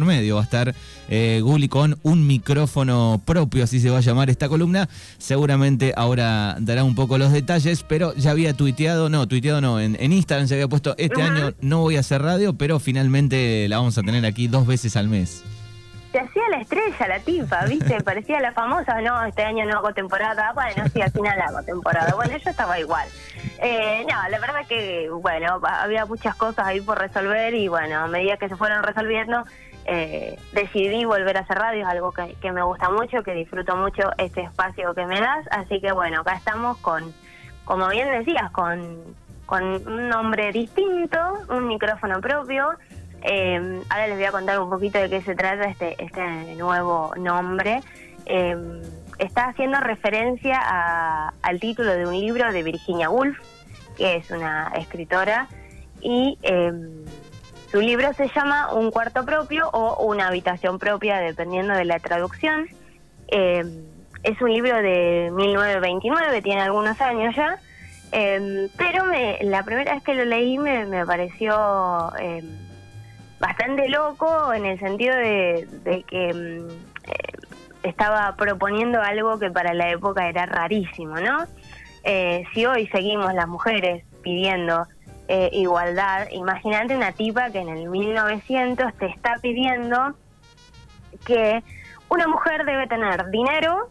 por medio. Va a estar eh, Guli con un micrófono propio, así se va a llamar esta columna. Seguramente ahora dará un poco los detalles, pero ya había tuiteado, no, tuiteado no, en, Instagram se había puesto, este año no voy a hacer radio, pero finalmente la vamos a tener aquí dos veces al mes se hacía la estrella, la tipa, ¿viste? Parecía la famosa, no, este año no hago temporada, bueno, sí, al final hago temporada. Bueno, yo estaba igual. Eh, no, la verdad que, bueno, había muchas cosas ahí por resolver y, bueno, a medida que se fueron resolviendo, eh, decidí volver a hacer radio, es algo que, me gusta mucho, que disfruto mucho este espacio que me das. Así que, bueno, acá estamos con, como bien decías, con, un nombre distinto, un micrófono propio eh, ahora les voy a contar un poquito de qué se trata este, este nuevo nombre. Eh, está haciendo referencia al título de un libro de Virginia Woolf, que es una escritora, y eh, su libro se llama Un cuarto propio o Una habitación propia, dependiendo de la traducción. es un libro de 1929, tiene algunos años ya, pero me, la primera vez que lo leí me, me pareció bastante loco en el sentido de, que mm, eh, estaba proponiendo algo que para la época era rarísimo, ¿no? Eh, si hoy seguimos las mujeres pidiendo eh, igualdad, imagínate una tipa que en el 1900 te está pidiendo que una mujer debe tener dinero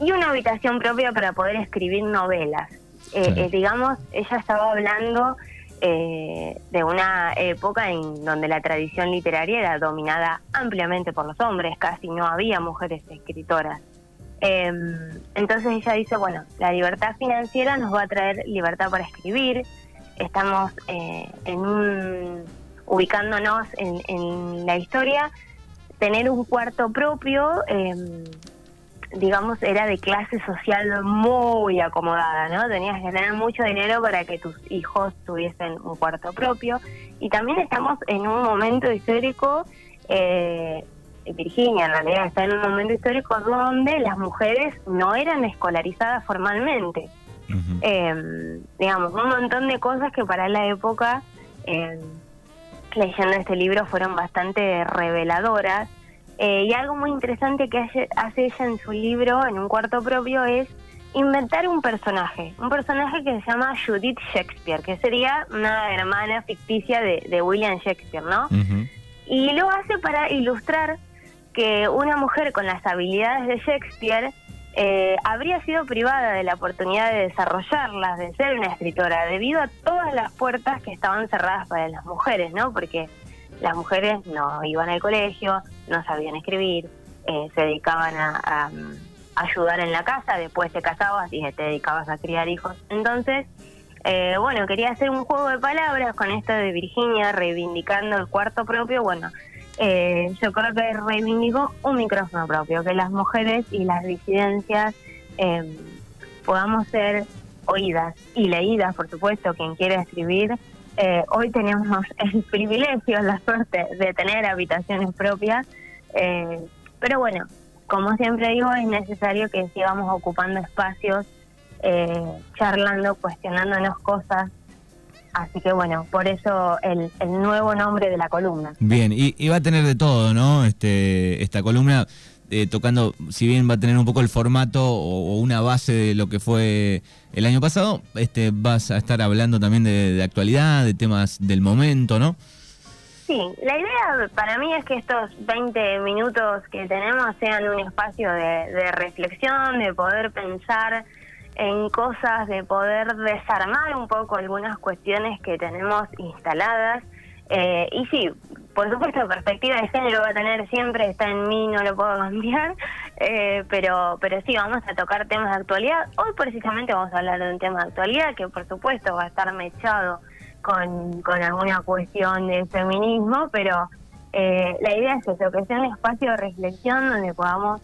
y una habitación propia para poder escribir novelas. digamos, ella estaba hablando eh, de una época en donde la tradición literaria era dominada ampliamente por los hombres, casi no había mujeres escritoras. Em, entonces ella dice, bueno, la libertad financiera nos va a traer libertad para escribir, estamos eh, en un, ubicándonos en, en, la historia, tener un cuarto propio em, digamos, era de clase social muy acomodada, ¿no? Tenías que tener mucho dinero para que tus hijos tuviesen un cuarto propio. Y también estamos en un momento histórico, eh, Virginia en realidad está en un momento histórico donde las mujeres no eran escolarizadas formalmente. Em, digamos, un montón de cosas que para la época, em, leyendo este libro, fueron bastante reveladoras. Eh, y algo muy interesante que hace, ella en su libro, en un cuarto propio, es inventar un personaje, un personaje que se llama Judith Shakespeare, que sería una hermana ficticia de, William Shakespeare, ¿no? Y lo hace para ilustrar que una mujer con las habilidades de Shakespeare eh, habría sido privada de la oportunidad de desarrollarlas, de ser una escritora, debido a todas las puertas que estaban cerradas para las mujeres, ¿no? Porque las mujeres no iban al colegio, no sabían escribir, eh, se dedicaban a, ayudar en la casa, después te casabas y te dedicabas a criar hijos. Entonces, eh, bueno, quería hacer un juego de palabras con esto de Virginia reivindicando el cuarto propio. Bueno, eh, yo creo que reivindicó un micrófono propio, que las mujeres y las disidencias podamos ser oídas y leídas, por supuesto, quien quiera escribir eh, hoy tenemos el privilegio, la suerte de tener habitaciones propias, eh, pero bueno, como siempre digo, es necesario que sigamos ocupando espacios, eh, charlando, cuestionándonos cosas. Así que bueno, por eso el, nuevo nombre de la columna. Bien, y, y va a tener de todo, ¿no? Este, esta columna eh, tocando, si bien va a tener un poco el formato o, una base de lo que fue el año pasado, este vas a estar hablando también de, actualidad, de temas del momento, ¿no? Sí, la idea para mí es que estos 20 minutos que tenemos sean un espacio de, reflexión, de poder pensar en cosas, de poder desarmar un poco algunas cuestiones que tenemos instaladas. Eh, y sí, por supuesto, perspectiva de género va a tener siempre, está en mí, no lo puedo cambiar, eh, pero, pero sí, vamos a tocar temas de actualidad. Hoy precisamente vamos a hablar de un tema de actualidad que por supuesto va a estar mechado con, con alguna cuestión de feminismo, pero eh, la idea es eso, que sea un espacio de reflexión donde podamos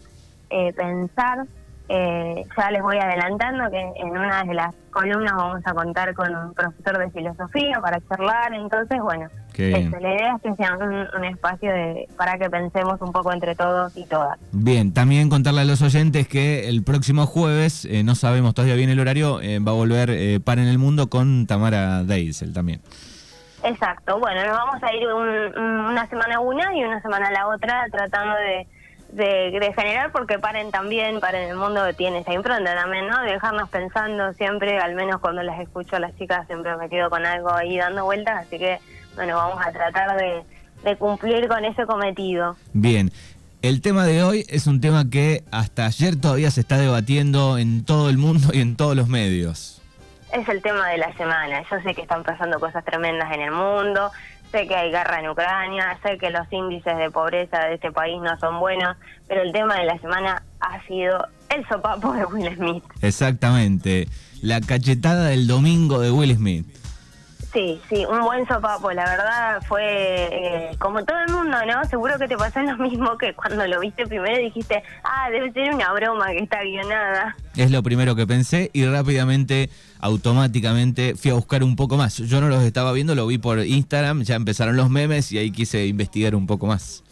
eh, ya les voy adelantando que en una de las columnas vamos a contar con un profesor de filosofía para charlar, entonces bueno, la idea es que sea un, espacio de, para que pensemos un poco entre todos y todas. Bien, también contarle a los oyentes que el próximo jueves, eh, no sabemos todavía bien el horario, eh, va a volver eh, Para en el Mundo con Tamara Deisel también. Exacto, bueno, nos vamos a ir una semana una y una semana la otra tratando de, de, generar porque paren también, para el mundo tiene esa impronta también, ¿no? De dejarnos pensando siempre, al menos cuando las escucho a las chicas siempre me quedo con algo ahí dando vueltas, así que bueno, vamos a tratar de, de cumplir con ese cometido. Bien. El tema de hoy es un tema que hasta ayer todavía se está debatiendo en todo el mundo y en todos los medios es el tema de la semana. Yo sé que están pasando cosas tremendas en el mundo, sé que hay guerra en Ucrania, sé que los índices de pobreza de este país no son buenos, pero el tema de la semana ha sido el sopapo de Will Smith. Exactamente, la cachetada del domingo de Will Smith. Sí, sí, un buen sopapo, la verdad fue eh, como todo el mundo, ¿no? Seguro que te pasó lo mismo que cuando lo viste primero dijiste, ah, debe ser una broma que está guionada. Es lo primero que pensé y rápidamente, automáticamente fui a buscar un poco más. Yo no los estaba viendo, lo vi por Instagram, ya empezaron los memes y ahí quise investigar un poco más.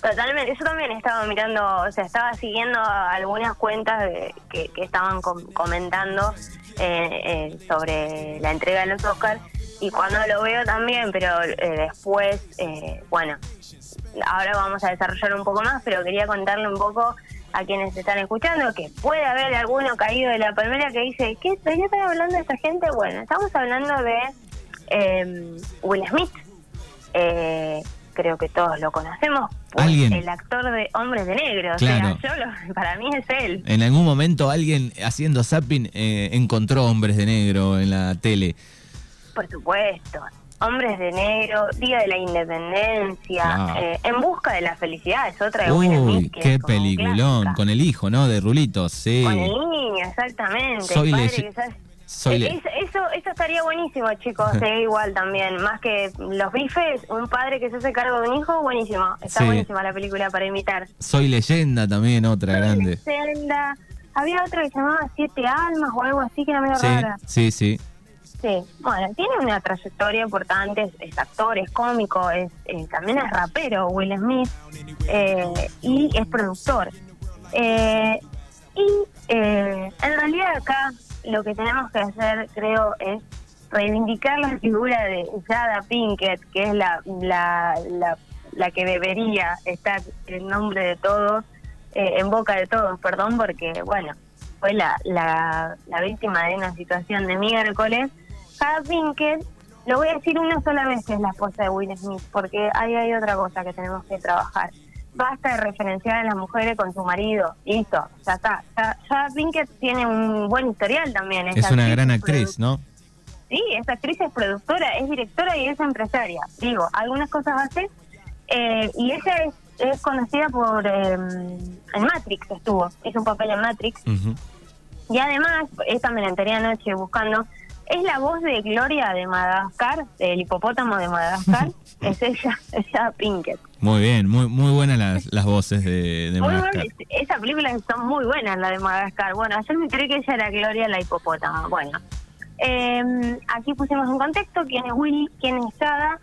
Totalmente, yo también estaba mirando, o sea, estaba siguiendo algunas cuentas que, estaban comentando eh, eh, sobre la entrega de los Oscars y cuando lo veo también, pero eh, después, eh, bueno, ahora vamos a desarrollar un poco más, pero quería contarle un poco a quienes están escuchando que puede haber alguno caído de la palmera que dice, ¿qué, ¿de qué están hablando de esta gente? Bueno, estamos hablando de eh, Will Smith. creo que todos lo conocemos. El actor de Hombres de Negro. O sea, yo para mí es él. En algún momento alguien haciendo zapping encontró Hombres de Negro en la tele. Por supuesto. Hombres de Negro, Día de la Independencia, eh, En Busca de la Felicidad es otra de Uy, qué peliculón, con el hijo, ¿no? De Rulitos, sí. Con el niño, exactamente. Soy Soy eh, eso, eso estaría buenísimo, chicos, igual también. Más que los bifes, un padre que se hace cargo de un hijo, buenísimo. Está buenísima la película para imitar. Soy leyenda también, otra grande. Leyenda. Había otra que se llamaba Siete Almas o algo así que era medio sí, rara. Sí, sí. Sí, bueno, tiene una trayectoria importante, es, actor, es cómico, es, eh, también es rapero, Will Smith, eh, y es productor. Eh, y en realidad acá lo que tenemos que hacer, creo, es reivindicar la figura de Jada Pinkett, que es la, la, la, que debería estar en nombre de todos, en boca de todos, perdón, porque, bueno, fue la, la, la víctima de una situación de miércoles Jada Pinkett, lo voy a decir una sola vez que es la esposa de Will Smith, porque ahí hay otra cosa que tenemos que trabajar. Basta de referenciar a las mujeres con su marido, listo, ya está. Jada Pinkett tiene un buen historial también. Es, una gran actriz, ¿no? Sí, esa actriz es productora, es directora y es empresaria. Digo, algunas cosas hace. Eh, y ella es, conocida por... Eh, en Matrix estuvo, hizo un papel en Matrix. Y además, esta me la enteré anoche buscando es la voz de Gloria de Madagascar, del hipopótamo de Madagascar. es ella, ella Pinkett. Muy bien, muy muy buenas las, las voces de, de Madagascar. esa película son muy buenas, la de Madagascar. Bueno, ayer me creí que ella era Gloria la hipopótama. Bueno, em, aquí pusimos un contexto quién es Willy, quién es Sada.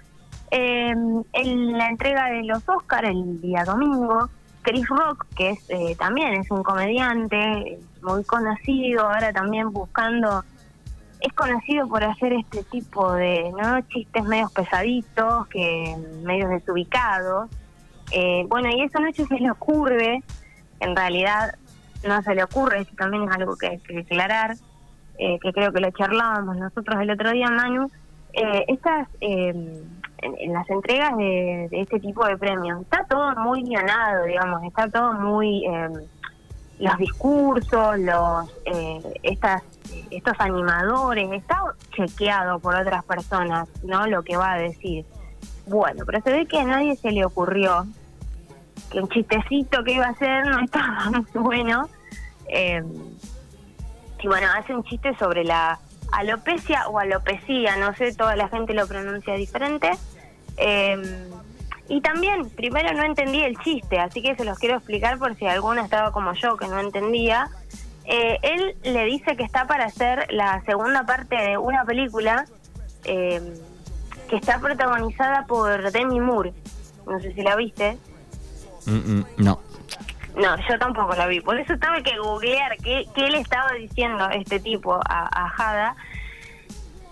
en em, la entrega de los Oscars el día domingo, Chris Rock, que es eh, también es un comediante muy conocido, ahora también buscando es conocido por hacer este tipo de ¿no? chistes medios pesaditos, que medios desubicados. Eh, bueno, y esa noche se le ocurre, en realidad no se le ocurre, eso también es algo que hay que aclarar, eh, que creo que lo charlábamos nosotros el otro día, Manu, eh, estas, en, las entregas de, este tipo de premios, está todo muy guionado, digamos, está todo muy los discursos, los eh, estas estos animadores, está chequeado por otras personas, ¿no? Lo que va a decir. Bueno, pero se ve que a nadie se le ocurrió que un chistecito que iba a hacer no estaba muy bueno. Eh, y bueno, hace un chiste sobre la alopecia o alopecia, no sé, toda la gente lo pronuncia diferente. Eh, y también, primero no entendí el chiste, así que se los quiero explicar por si alguno estaba como yo que no entendía. Eh, él le dice que está para hacer la segunda parte de una película eh, que está protagonizada por Demi Moore. No sé si la viste. no. No, yo tampoco la vi. Por eso tuve que googlear qué, qué le estaba diciendo este tipo a, a Jada.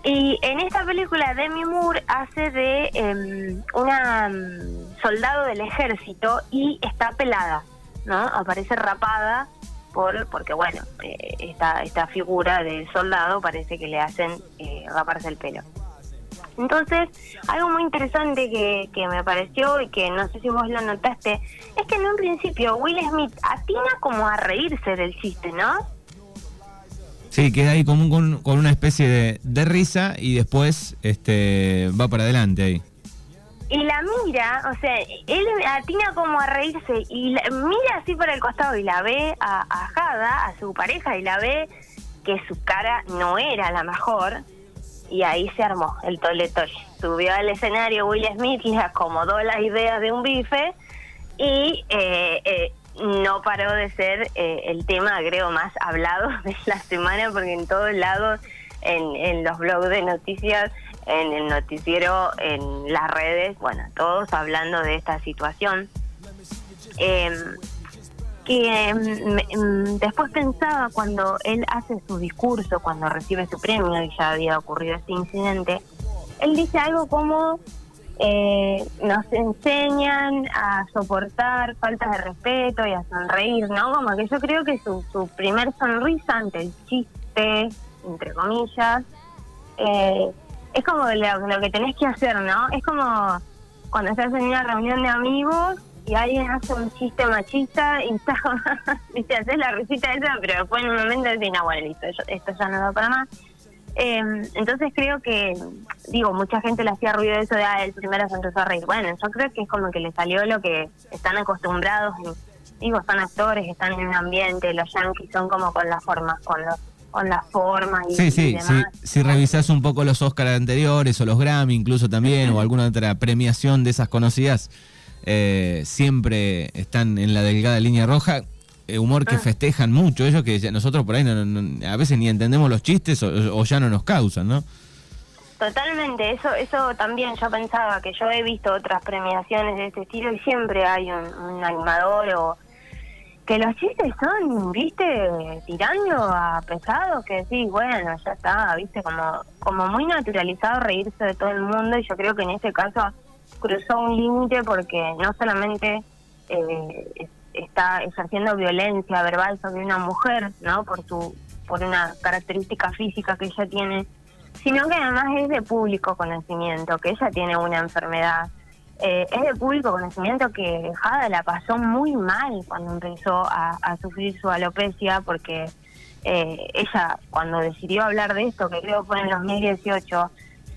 Y en esta película Demi Moore hace de em, una mm, soldado del ejército y está pelada, ¿no? Aparece rapada por porque bueno, eh, esta, esta figura del soldado parece que le hacen eh, raparse el pelo. Entonces, algo muy interesante que, que me pareció y que no sé si vos lo notaste, es que en un principio Will Smith atina como a reírse del chiste, ¿no? Sí, queda ahí como con, con una especie de, de, risa y después este va para adelante ahí. Y la mira, o sea, él atina como a reírse y mira así por el costado y la ve a, a Jada, a su pareja, y la ve que su cara no era la mejor y ahí se armó el toletoy. Subió al escenario Will Smith y acomodó las ideas de un bife y eh, eh, no paró de ser eh, el tema, creo, más hablado de la semana porque en todos lados, en, en los blogs de noticias, en el noticiero, en las redes, bueno, todos hablando de esta situación. Eh, que mm, después pensaba cuando él hace su discurso, cuando recibe su premio y ya había ocurrido este incidente, él dice algo como eh, nos enseñan a soportar faltas de respeto y a sonreír, ¿no? Como que yo creo que su, su primer sonrisa ante el chiste, entre comillas, eh, es como lo, que tenés que hacer, ¿no? Es como cuando estás en una reunión de amigos y alguien hace un chiste machista y está, viste, haces la risita esa, pero después en un momento decís, no, bueno, listo, esto ya no da para más. Eh, entonces creo que, digo, mucha gente le hacía ruido eso de, ah, el primero se empezó a reír. Bueno, yo creo que es como que le salió lo que están acostumbrados, digo, son actores, están en un ambiente, los yankees son como con las formas, con los con las formas y, sí, sí, demás. Sí. Si revisás un poco los Oscars anteriores o los Grammy incluso también, o alguna otra premiación de esas conocidas, eh, siempre están en la delgada línea roja. Eh, humor que Ah. festejan mucho ellos, que ya- nosotros por ahí no- no- a veces ni entendemos los chistes o, o ya no nos causan, ¿no? Totalmente, eso eso también yo pensaba que yo he visto otras premiaciones de este estilo y siempre hay un, un animador o que los chistes son, viste, tirando a pesado que sí, bueno, ya está, viste, como como muy naturalizado reírse de todo el mundo y yo creo que en este caso cruzó un límite porque no solamente eh, es- está ejerciendo violencia verbal sobre una mujer, ¿no? Por su por una característica física que ella tiene, sino que además es de público conocimiento, que ella tiene una enfermedad. Eh, es de público conocimiento que Jada la pasó muy mal cuando empezó a, sufrir su alopecia, porque eh, ella cuando decidió hablar de esto, que creo fue en 2018,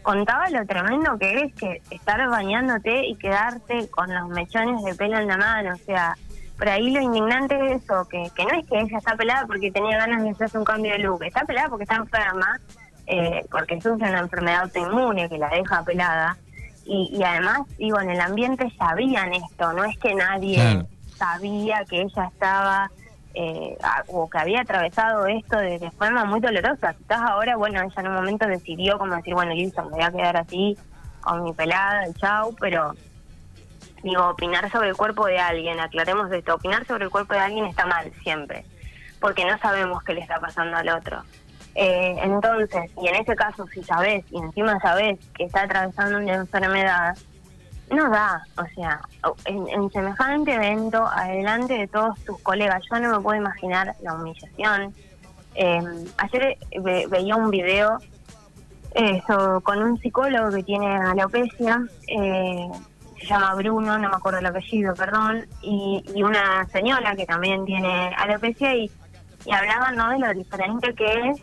contaba lo tremendo que es que estar bañándote y quedarte con los mechones de pelo en la mano, o sea, por ahí lo indignante es eso, que, que no es que ella está pelada porque tenía ganas de hacerse un cambio de look, está pelada porque está enferma, eh, porque sufre una enfermedad autoinmune que la deja pelada, y, y además, digo, en el ambiente sabían esto, no es que nadie Claro. sabía que ella estaba eh, a- o que había atravesado esto de, de forma muy dolorosa. Quizás ahora, bueno, ella en un momento decidió como decir, bueno, listo, me voy a quedar así con mi pelada, y chau, pero digo, opinar sobre el cuerpo de alguien, aclaremos esto, opinar sobre el cuerpo de alguien está mal siempre, porque no sabemos qué le está pasando al otro. Eh, entonces, y en ese caso, si sabes, y encima sabes que está atravesando una enfermedad, no da, o sea, en, semejante evento, adelante de todos tus colegas, yo no me puedo imaginar la humillación. Eh, ayer eh, ve- veía un video eso, con un psicólogo que tiene alopecia, eh, se llama Bruno, no me acuerdo el apellido, perdón, y, y una señora que también tiene alopecia y, y hablaban ¿no? de lo diferente que es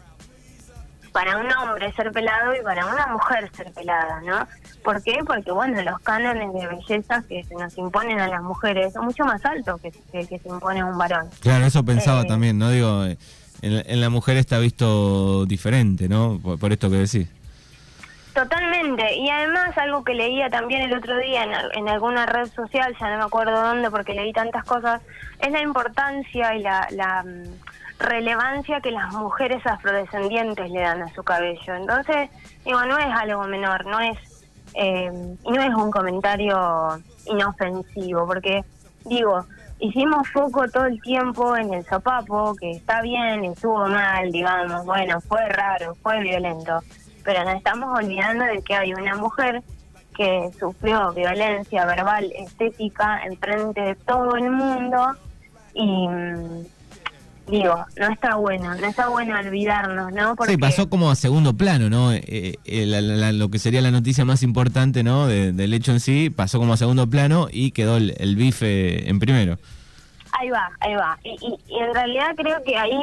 para un hombre ser pelado y para una mujer ser pelada, ¿no? ¿Por qué? Porque, bueno, los cánones de belleza que se nos imponen a las mujeres son mucho más altos que, que, que se impone a un varón. Claro, eso pensaba Eh. también, ¿no? Digo, eh, en, en la mujer está visto diferente, ¿no? Por, por esto que decís. Totalmente, y además algo que leía también el otro día en, al- en alguna red social, ya no me acuerdo dónde porque leí tantas cosas, es la importancia y la, la relevancia que las mujeres afrodescendientes le dan a su cabello. Entonces, digo, no es algo menor, no es, eh, no es un comentario inofensivo, porque, digo, hicimos foco todo el tiempo en el sopapo, que está bien, estuvo mal, digamos, bueno, fue raro, fue violento pero nos estamos olvidando de que hay una mujer que sufrió violencia verbal, estética, en frente de todo el mundo y mm, digo, no está bueno, no está bueno olvidarnos, ¿no? Porque... Sí, pasó como a segundo plano, ¿no? Eh, eh, lo que sería la noticia más importante, ¿no? del hecho en sí, pasó como a segundo plano y quedó el, bife en primero. Ahí va, ahí va. Y, en realidad creo que ahí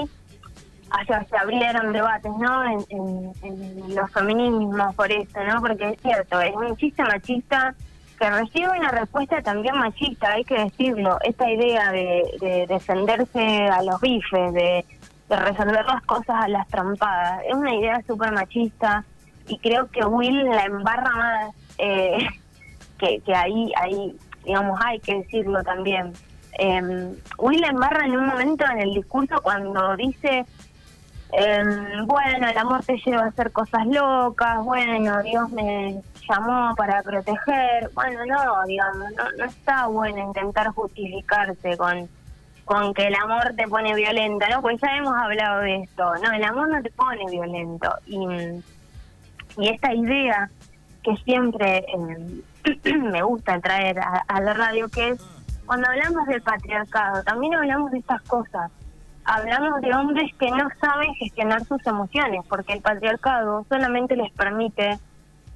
se abrieron debates, ¿no? En, en, los feminismos por eso, ¿no? Porque es cierto, es un chiste machista que recibe una respuesta también machista, hay que decirlo. Esta idea de, defenderse a los bifes, de, resolver las cosas a las trampadas, es una idea súper machista y creo que Will la embarra más eh, que, ahí, ahí, digamos, hay que decirlo también. Eh, Will la embarra en un momento en el discurso cuando dice eh, bueno, el amor te lleva a hacer cosas locas, bueno, Dios me llamó para proteger, bueno, no, digamos, no, no está bueno intentar justificarse con, con que el amor te pone violenta, ¿no? Pues ya hemos hablado de esto, no, el amor no te pone violento. Y, y esta idea que siempre eh, me gusta traer a, a la radio, que es cuando hablamos del patriarcado, también hablamos de estas cosas hablamos de hombres que no saben gestionar sus emociones, porque el patriarcado solamente les permite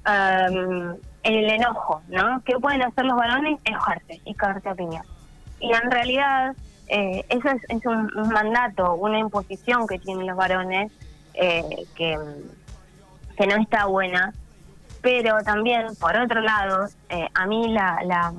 um, el enojo, ¿no? ¿Qué pueden hacer los varones? Enojarse y cagarse a. Y en realidad eh, eso es, un, mandato, una imposición que tienen los varones eh, que, que no está buena, pero también, por otro lado, eh, a mí la, la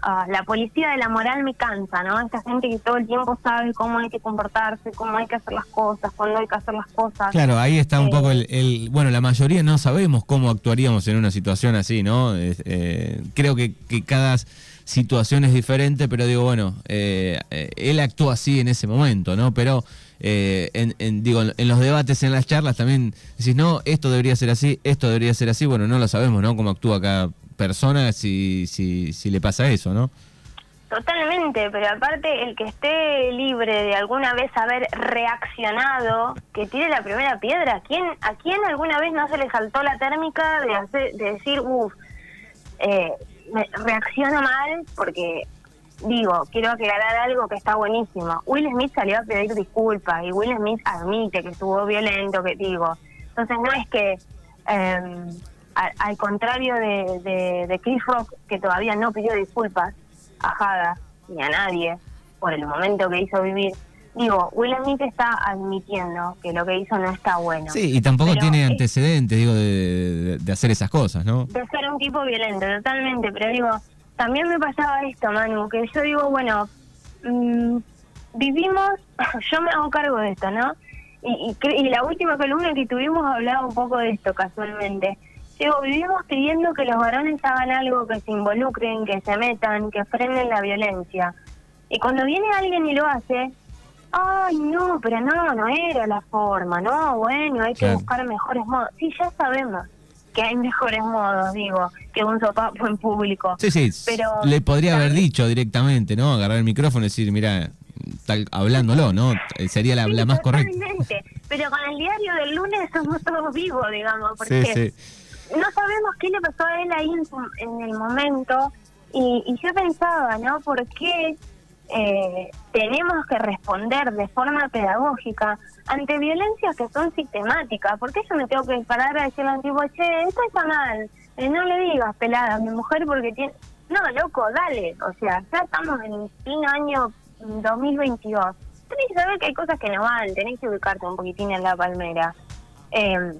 Ah, la policía de la moral me cansa, ¿no? Esta gente que todo el tiempo sabe cómo hay que comportarse, cómo hay que hacer las cosas, cuándo hay que hacer las cosas. Claro, ahí está un eh, poco el, Bueno, la mayoría no sabemos cómo actuaríamos en una situación así, ¿no? Eh, creo que, que, cada situación es diferente, pero digo, bueno, eh, él actuó así en ese momento, ¿no? Pero... en, digo, en los debates, en las charlas también decís, no, esto debería ser así, esto debería ser así, bueno, no lo sabemos, ¿no? Cómo actúa cada persona si, si, si le pasa eso, ¿no? Totalmente, pero aparte el que esté libre de alguna vez haber reaccionado, que tire la primera piedra, ¿a quién, quién alguna vez no se le saltó la térmica de, hacer, de decir, uff, eh, reacciona mal porque, digo, quiero aclarar algo que está buenísimo. Will Smith salió a pedir disculpas y Will Smith admite que estuvo violento, que digo. Entonces no es que... Eh, al, contrario de, de, Chris Rock, que todavía no pidió disculpas a Jada ni a nadie por el momento que hizo vivir, digo, Will Smith está admitiendo que lo que hizo no está bueno. Sí, y tampoco tiene antecedentes, digo, de, hacer esas cosas, ¿no? De ser un tipo violento, totalmente, pero digo, también me pasaba esto, Manu, que yo digo, bueno, mm, vivimos, yo me hago cargo de esto, ¿no? Y, y, y, la última columna que tuvimos hablaba un poco de esto casualmente. Digo, vivimos pidiendo que los varones hagan algo, que se involucren, que se metan, que frenen la violencia. Y cuando viene alguien y lo hace, ay, no, pero no, no era la forma, no, bueno, hay que buscar mejores modos. Sí, ya sabemos que hay mejores modos, digo, que un sopapo en público. Sí, sí, pero le podría haber dicho directamente, ¿no? Agarrar el micrófono y decir, mira, tal, hablándolo, ¿no? Sería la, la más correcta. Pero con el diario del lunes somos todos vivos, digamos, porque... Sí, sí no sabemos qué le pasó a él ahí en, el momento y, y, yo pensaba, ¿no? ¿Por qué eh, tenemos que responder de forma pedagógica ante violencias que son sistemáticas? ¿Por qué yo me tengo que parar a decirle al tipo, che, esto está mal? Eh, no le digas pelada a mi mujer porque tiene... No, loco, dale. O sea, ya estamos en el año 2022. Tenés que saber que hay cosas que no van, tenés que ubicarte un poquitín en la palmera. Eh,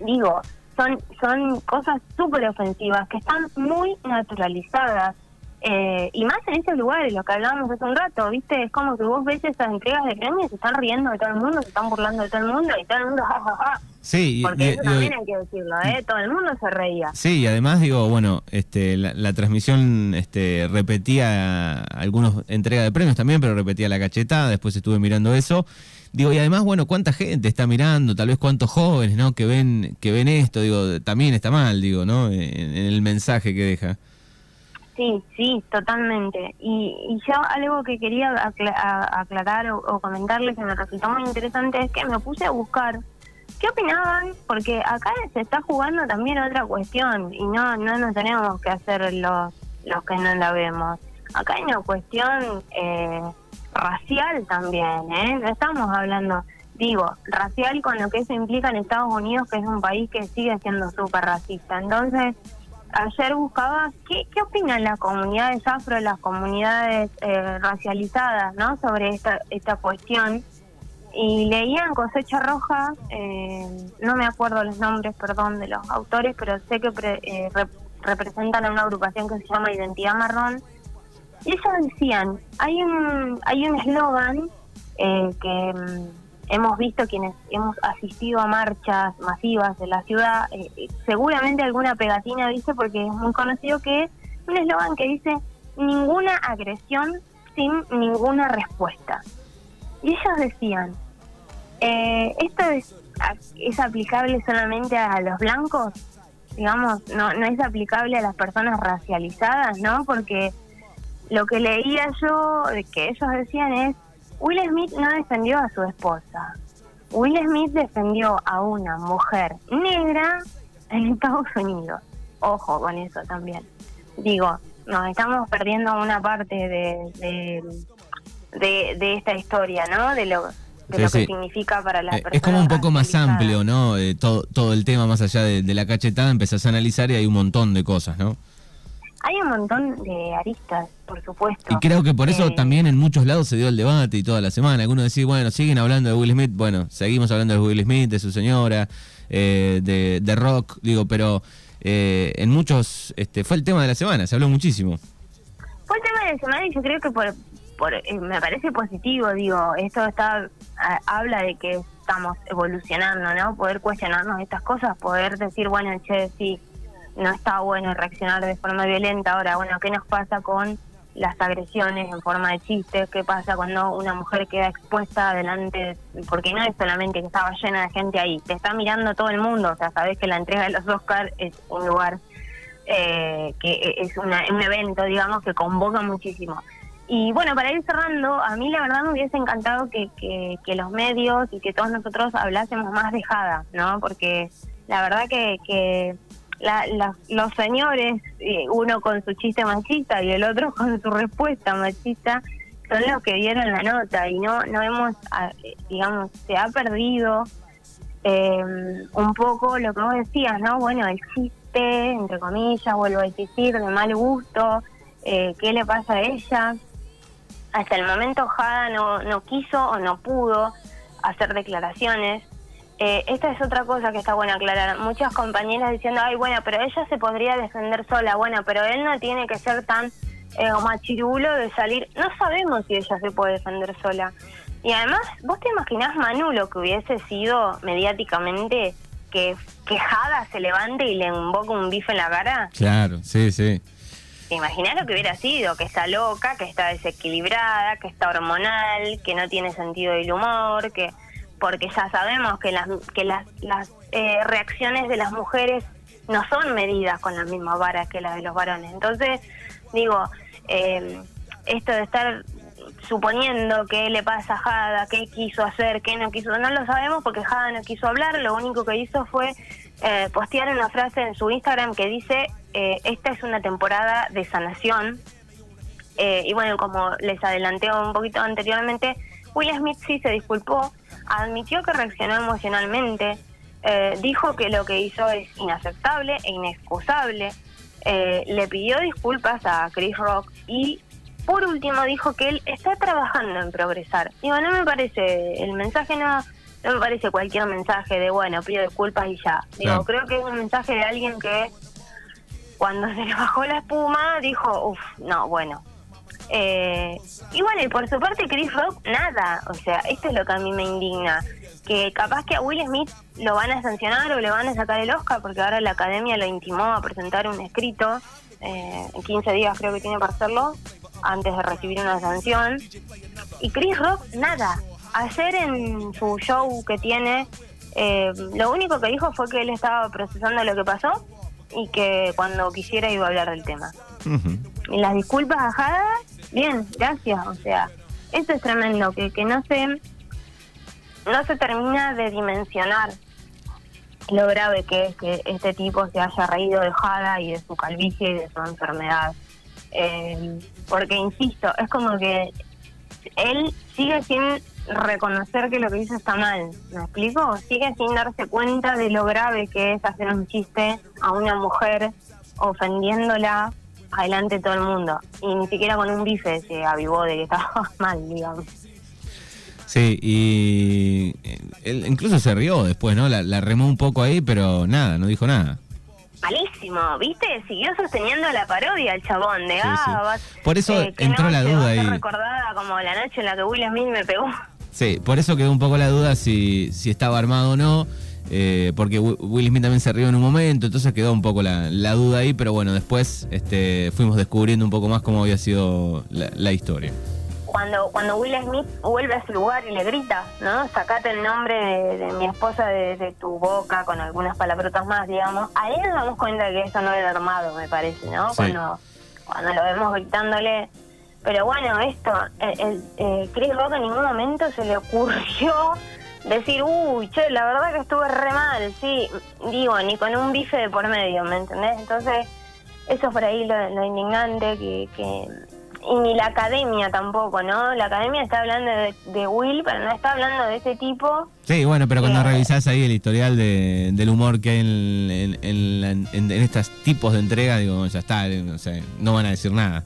digo, son, son cosas súper ofensivas que están muy naturalizadas. Eh, y más en esos lugares, lo que hablábamos hace un rato, ¿viste? Es como que vos ves esas entregas de premios, se están riendo de todo el mundo, se están burlando de todo el mundo y todo el mundo, jajaja. Sí, porque eso también hay que decirlo, ¿eh? Todo el mundo se reía. Sí, y además digo, bueno, este, la, transmisión este, repetía algunas entregas de premios también, pero repetía la cachetada, después estuve mirando eso. Digo, y además, bueno, cuánta gente está mirando, tal vez cuántos jóvenes, ¿no? Que ven, que ven esto, digo, también está mal, digo, ¿no? En, el mensaje que deja. Sí, sí, totalmente. Y, y yo algo que quería aclarar o, comentarles que me resultó muy interesante es que me puse a buscar ¿qué opinaban? Porque acá se está jugando también otra cuestión y no no nos tenemos que hacer los, los que no la vemos. Acá hay una cuestión eh, racial también, ¿eh? No estamos hablando, digo, racial con lo que eso implica en Estados Unidos, que es un país que sigue siendo súper racista. Entonces, ayer buscaba qué, qué opinan las comunidades afro, las comunidades eh, racializadas, ¿no? Sobre esta, esta cuestión. Y leían Cosecha Roja, eh, no me acuerdo los nombres, perdón, de los autores, pero sé que eh, representan a una agrupación que se llama Identidad Marrón. Y ellos decían, hay un hay un eslogan que mm, hemos visto quienes hemos asistido a marchas masivas de la ciudad, eh, eh, seguramente alguna pegatina dice, porque es muy conocido que es un eslogan que dice ninguna agresión sin ninguna respuesta. Y ellos decían, eh, ¿esto es, es aplicable solamente a los blancos? Digamos, no, no es aplicable a las personas racializadas, ¿no? Porque lo que leía yo, que ellos decían es, Will Smith no defendió a su esposa. Will Smith defendió a una mujer negra en Estados Unidos. Ojo con eso también. Digo, nos estamos perdiendo una parte de, de, esta historia, ¿no? De lo, de lo que significa para las personas. Eh, es como un poco más amplio, ¿no? Eh, todo, todo el tema más allá de, de la cachetada, empezás a analizar y hay un montón de cosas, ¿no? Hay un montón de aristas, por supuesto. Y creo que por eso eh, también en muchos lados se dio el debate y toda la semana. Algunos decían, bueno, siguen hablando de Will Smith. Bueno, seguimos hablando de Will Smith, de su señora, eh, de, de, rock, digo, pero eh, en muchos, este fue el tema de la semana, se habló muchísimo. Fue el tema de la semana y yo creo que por, por me parece positivo, digo, esto está habla de que estamos evolucionando, ¿no? Poder cuestionarnos estas cosas, poder decir, bueno, che, sí no está bueno reaccionar de forma violenta. Ahora, bueno, ¿qué nos pasa con las agresiones en forma de chistes? ¿Qué pasa cuando una mujer queda expuesta delante? Porque no es solamente que estaba llena de gente ahí, te está mirando todo el mundo. O sea, sabes que la entrega de los Oscars es un lugar eh, que es un evento, digamos, que convoca muchísimo. Y bueno, para ir cerrando, a mí la verdad me hubiese encantado que, que, los medios y que todos nosotros hablásemos más dejada, ¿no? Porque la verdad que, que la, los señores, eh, uno con su chiste machista y el otro con su respuesta machista, son los que dieron la nota y no, no hemos, ah, digamos, se ha perdido eh, un poco lo que vos decías, ¿no? Bueno, el chiste, entre comillas, vuelvo a decir, de mal gusto, eh, ¿qué le pasa a ella? Hasta el momento Jada no, no quiso o no pudo hacer declaraciones. Eh, esta es otra cosa que está buena aclarar. Muchas compañeras diciendo, ay, bueno, pero ella se podría defender sola. Bueno, pero él no tiene que ser tan eh, machirulo de salir. No sabemos si ella se puede defender sola. Y además, ¿vos te imaginás, Manu, lo que hubiese sido mediáticamente que quejada se levante y le invoca un bife en la cara? Claro, sí, sí. ¿Te imaginás lo que hubiera sido? Que está loca, que está desequilibrada, que está hormonal, que no tiene sentido del humor, que porque ya sabemos que las, que las, las eh, reacciones de las mujeres no son medidas con las mismas varas que las de los varones. Entonces, digo, eh, esto de estar suponiendo qué le pasa a Jada, qué quiso hacer, qué no quiso, no lo sabemos porque Jada no quiso hablar, lo único que hizo fue eh, postear una frase en su Instagram que dice, esta es una temporada de sanación. y bueno, como les adelanté un poquito anteriormente, Will Smith sí se disculpó, admitió que reaccionó emocionalmente, eh, dijo que lo que hizo es inaceptable e inexcusable, eh, le pidió disculpas a Chris Rock y por último dijo que él está trabajando en progresar. Digo, no me parece, el mensaje no, no me parece cualquier mensaje de, bueno, pido disculpas y ya. Digo, creo que es un mensaje de alguien que cuando se le bajó la espuma dijo, uff, no, bueno, eh, y bueno, y por su parte Chris Rock, nada. O sea, esto es lo que a mí me indigna. Que capaz que a Will Smith lo van a sancionar o le van a sacar el Oscar porque ahora la academia lo intimó a presentar un escrito. Eh, en 15 días creo que tiene para hacerlo antes de recibir una sanción. Y Chris Rock, nada. Ayer en su show que tiene, eh, lo único que dijo fue que él estaba procesando lo que pasó y que cuando quisiera iba a hablar del tema. Y las disculpas ajadas bien, gracias, o sea, eso es tremendo, que, que no se no se termina de dimensionar lo grave que es que este tipo se haya reído de Jada y de su calvicie y de su enfermedad. Eh, porque, insisto, es como que él sigue sin reconocer que lo que hizo está mal. ¿Me explico? Sigue sin darse cuenta de lo grave que es hacer un chiste a una mujer ofendiéndola adelante de todo el mundo. Y ni siquiera con un bife se avivó de que estaba mal, digamos. Sí, y eh, él incluso se rió después, ¿no? La, remó un poco ahí, pero nada, no dijo nada. Malísimo, ¿viste? Siguió sosteniendo la parodia el chabón de ah, Por eso eh, entró la duda ahí. recordada como la noche en la que Will Smith me pegó. Sí, por eso quedó un poco la duda si, si estaba armado o no. Eh, porque Will Smith también se rió en un momento, entonces quedó un poco la, duda ahí, pero bueno, después este, fuimos descubriendo un poco más cómo había sido la, historia. Cuando, cuando Will Smith vuelve a su lugar y le grita, ¿no? Sacate el nombre de, mi esposa de, tu boca con algunas palabrotas más, digamos. Ahí nos damos cuenta que eso no era armado, me parece, ¿no? Cuando, cuando lo vemos gritándole. Pero bueno, esto, el, eh, Chris Rock en ningún momento se le ocurrió decir, uy, che, la verdad que estuve re mal, sí, digo, ni con un bife de por medio, ¿me entendés? Entonces, eso es por ahí lo, indignante, que, que, y ni la academia tampoco, ¿no? La academia está hablando de, Will, pero no está hablando de ese tipo. Sí, bueno, pero cuando revisás ahí el historial de, del humor que hay en, en, en, estos tipos de entrega, digo, ya está, o sea, no van a decir nada.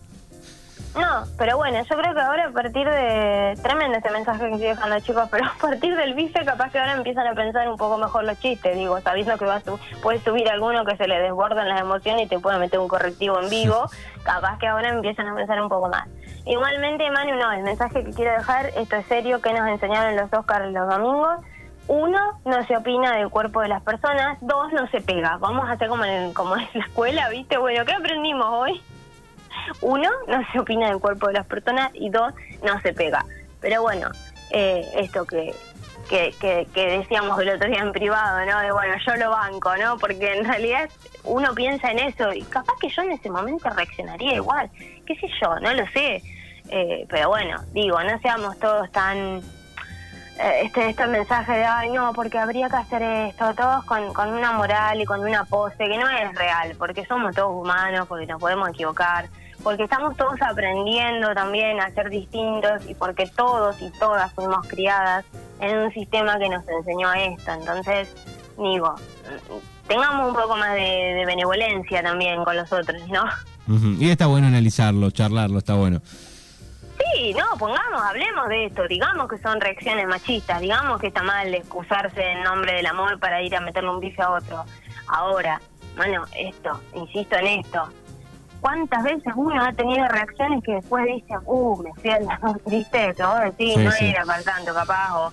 No, pero bueno, yo creo que ahora a partir de... Tremendo este mensaje que estoy dejando, chicos, pero a partir del bife capaz que ahora empiezan a pensar un poco mejor los chistes, digo, sabiendo que vas puedes subir alguno que se le desborden las emociones y te puede meter un correctivo en vivo, capaz que ahora empiezan a pensar un poco más. Igualmente, Manu, no, el mensaje que quiero dejar, esto es serio, que nos enseñaron los Oscars los domingos, uno, no se opina del cuerpo de las personas, dos, no se pega. Vamos a hacer como en, como en la escuela, ¿viste? Bueno, ¿qué aprendimos hoy? Uno, no se opina del cuerpo de las personas y dos, no se pega. Pero bueno, eh, esto que, que, que, decíamos el otro día en privado, ¿no? De bueno, yo lo banco, ¿no? Porque en realidad uno piensa en eso y capaz que yo en ese momento reaccionaría igual, qué sé yo, no lo sé. Eh, pero bueno, digo, no seamos todos tan... Eh, este, este mensaje de, ay, no, porque habría que hacer esto, todos con, con una moral y con una pose que no es real, porque somos todos humanos, porque nos podemos equivocar porque estamos todos aprendiendo también a ser distintos y porque todos y todas fuimos criadas en un sistema que nos enseñó esto. Entonces, digo, tengamos un poco más de, benevolencia también con los otros, ¿no? Y está bueno analizarlo, charlarlo, está bueno. Sí, no, pongamos, hablemos de esto, digamos que son reacciones machistas, digamos que está mal excusarse en nombre del amor para ir a meterle un bife a otro. Ahora, bueno, esto, insisto en esto, cuántas veces uno ha tenido reacciones que después dice, uh, me fui al triste, que vos decís, no era para tanto capaz, o,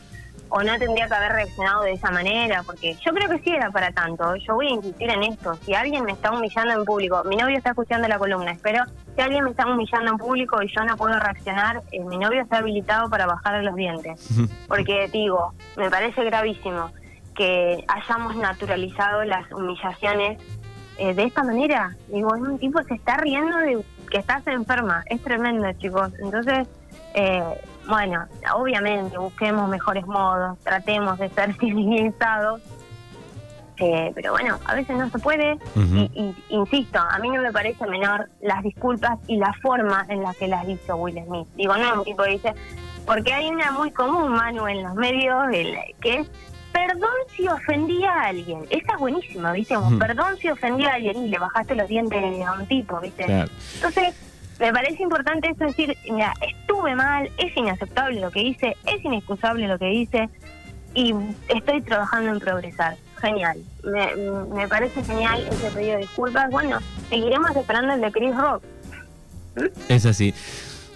o no tendría que haber reaccionado de esa manera, porque yo creo que sí era para tanto. Yo voy a insistir en esto, si alguien me está humillando en público, mi novio está escuchando la columna, espero, si alguien me está humillando en público y yo no puedo reaccionar, eh, mi novio está habilitado para bajarle los dientes, porque digo, me parece gravísimo que hayamos naturalizado las humillaciones eh, de esta manera. Digo, es un tipo que se está riendo de que estás enferma. Es tremendo, chicos. Entonces, eh, bueno, obviamente busquemos mejores modos, tratemos de ser civilizados. Eh, pero bueno, a veces no se puede. y, insisto, a mí no me parece menor las disculpas y la forma en la que las hizo Will Smith. Digo, no, un tipo dice, porque hay una muy común, Manu, en los medios, que es perdón si ofendí a alguien. Esa es buenísima, ¿viste? Perdón si ofendí a alguien y le bajaste los dientes a un tipo, ¿viste? Entonces, me parece importante eso decir, mira, estuve mal, es inaceptable lo que hice, es inexcusable lo que hice y estoy trabajando en progresar. Genial. Me, me parece genial ese pedido de disculpas. Bueno, seguiremos esperando el de Chris Rock. Es así.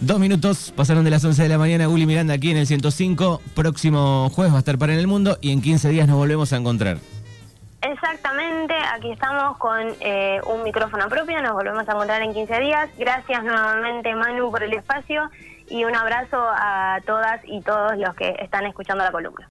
Dos minutos pasaron de las 11 de la mañana. Uli Miranda aquí en el 105. Próximo jueves va a estar para en el mundo y en 15 días nos volvemos a encontrar. Exactamente, aquí estamos con eh, un micrófono propio, nos volvemos a encontrar en 15 días. Gracias nuevamente Manu por el espacio y un abrazo a todas y todos los que están escuchando la columna.